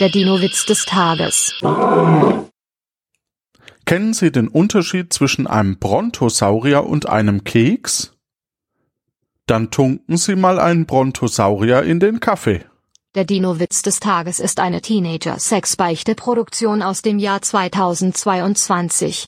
Der Dino-Witz des Tages. Kennen Sie den Unterschied zwischen einem Brontosaurier und einem Keks? Dann tunken Sie mal einen Brontosaurier in den Kaffee. Der Dino-Witz des Tages ist eine Teenager-Sex-Beichte-Produktion aus dem Jahr 2022.